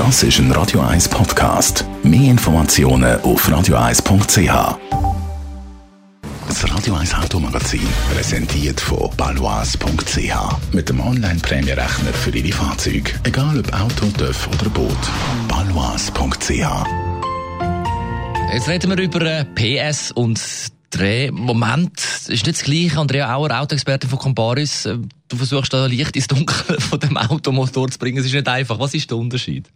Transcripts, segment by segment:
Das ist ein Radio 1 Podcast. Mehr Informationen auf radio1.ch. Das Radio 1 Automagazin präsentiert von balois.ch. Mit dem Online-Prämierechner für Ihre Fahrzeuge. Egal ob Auto, TÜV oder Boot. balois.ch. Jetzt reden wir über äh, PS und Drehmoment. Das ist nicht das Gleiche. Andrea Auer, Autoexperte von Comparis. Äh, Du versuchst da Licht ins Dunkel von dem Automotor zu bringen. Es ist nicht einfach. Was ist der Unterschied?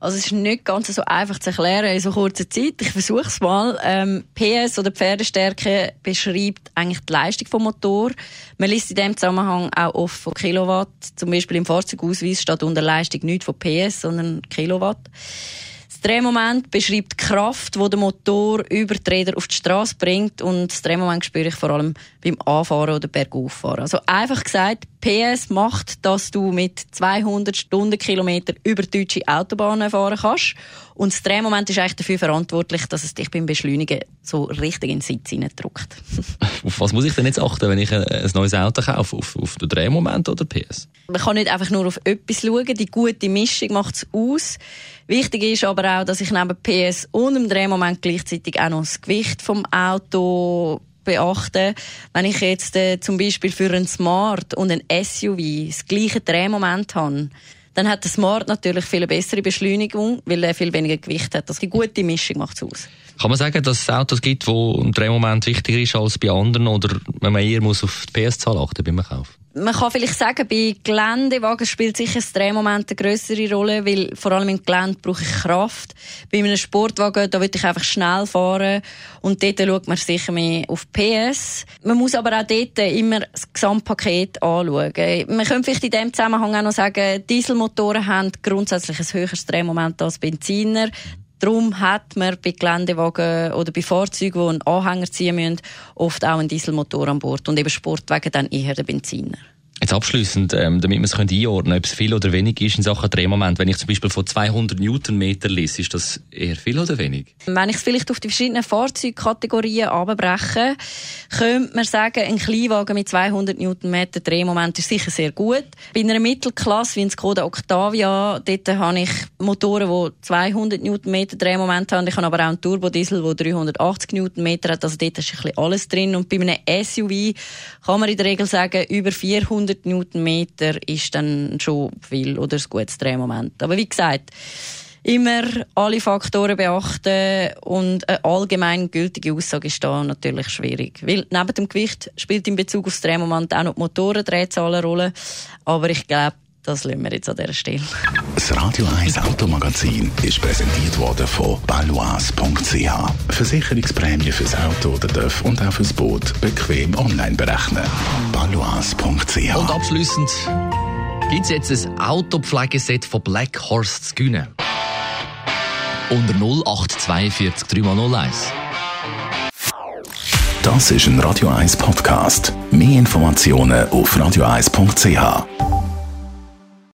Also es ist nicht ganz so einfach zu erklären in so kurzer Zeit. Ich versuche es mal. Ähm, PS oder Pferdestärke beschreibt eigentlich die Leistung vom Motor. Man liest in dem Zusammenhang auch oft von Kilowatt. Zum Beispiel im Fahrzeugausweis steht unter Leistung nicht von PS, sondern Kilowatt. Das Drehmoment beschreibt die Kraft, die der Motor über die Räder auf die Straße bringt und das Drehmoment spüre ich vor allem beim Anfahren oder Bergauffahren. Also einfach gesagt, PS macht, dass du mit 200 Stundenkilometer über deutsche Autobahnen fahren kannst und das Drehmoment ist eigentlich dafür verantwortlich, dass es dich beim Beschleunigen so richtig in den Sitz hineindrückt. auf was muss ich denn jetzt achten, wenn ich ein neues Auto kaufe? Auf, auf den Drehmoment oder PS? Man kann nicht einfach nur auf etwas schauen, die gute Mischung macht es aus. Wichtig ist aber auch, dass ich neben PS und dem Drehmoment gleichzeitig auch noch das Gewicht vom Auto beachte. Wenn ich jetzt äh, zum Beispiel für ein Smart und ein SUV das gleiche Drehmoment habe, dann hat der Smart natürlich viel bessere Beschleunigung, weil er viel weniger Gewicht hat. Also die gute Mischung macht es aus. Kann man sagen, dass es Autos gibt, wo ein Drehmoment wichtiger ist als bei anderen oder man eher muss auf die PS-Zahl achten beim Kauf? Man kann vielleicht sagen, bei Geländewagen spielt sicher das Drehmoment eine größere Rolle, weil vor allem im Gelände brauche ich Kraft. Bei einem Sportwagen, da will ich einfach schnell fahren und dort schaut man sicher mehr auf PS. Man muss aber auch dort immer das Gesamtpaket anschauen. Man könnte vielleicht in dem Zusammenhang auch noch sagen, Dieselmotoren haben grundsätzlich ein höheres Drehmoment als Benziner. Darum hat man bei Geländewagen oder bei Fahrzeugen, die einen Anhänger ziehen müssen, oft auch einen Dieselmotor an Bord und eben Sportwagen dann eher den Benziner. Jetzt abschließend, ähm, damit man es einordnen könnte, ob es viel oder wenig ist in Sachen Drehmoment. Wenn ich zum Beispiel von 200 Newtonmeter lese, ist das eher viel oder wenig? Wenn ich es vielleicht auf die verschiedenen Fahrzeugkategorien abbreche, könnte man sagen, ein Kleinwagen mit 200 Newtonmeter Drehmoment ist sicher sehr gut. Bei einer Mittelklasse wie ein Skoda Octavia, dort habe ich Motoren, die 200 Newtonmeter Drehmoment haben. Ich habe aber auch einen Turbodiesel, der 380 Newtonmeter hat. Also dort ist ein bisschen alles drin. Und bei einem SUV kann man in der Regel sagen, über 400 100 Newtonmeter ist dann schon viel oder ein gutes Drehmoment. Aber wie gesagt, immer alle Faktoren beachten und eine allgemein gültige Aussage ist da natürlich schwierig. Weil neben dem Gewicht spielt in Bezug aufs Drehmoment auch noch die Motorendrehzahl eine Rolle. Aber ich glaube, das lassen wir jetzt an dieser Stelle. Das Radio 1 Automagazin ist präsentiert worden von balois.ch. Versicherungsprämie fürs Auto oder TÜV und auch fürs Boot bequem online berechnen. balois.ch. Und abschließend gibt es jetzt ein Autopflegeset von Black Horse zu gewinnen. Unter 0842 301. Das ist ein Radio 1 Podcast. Mehr Informationen auf radio1.ch.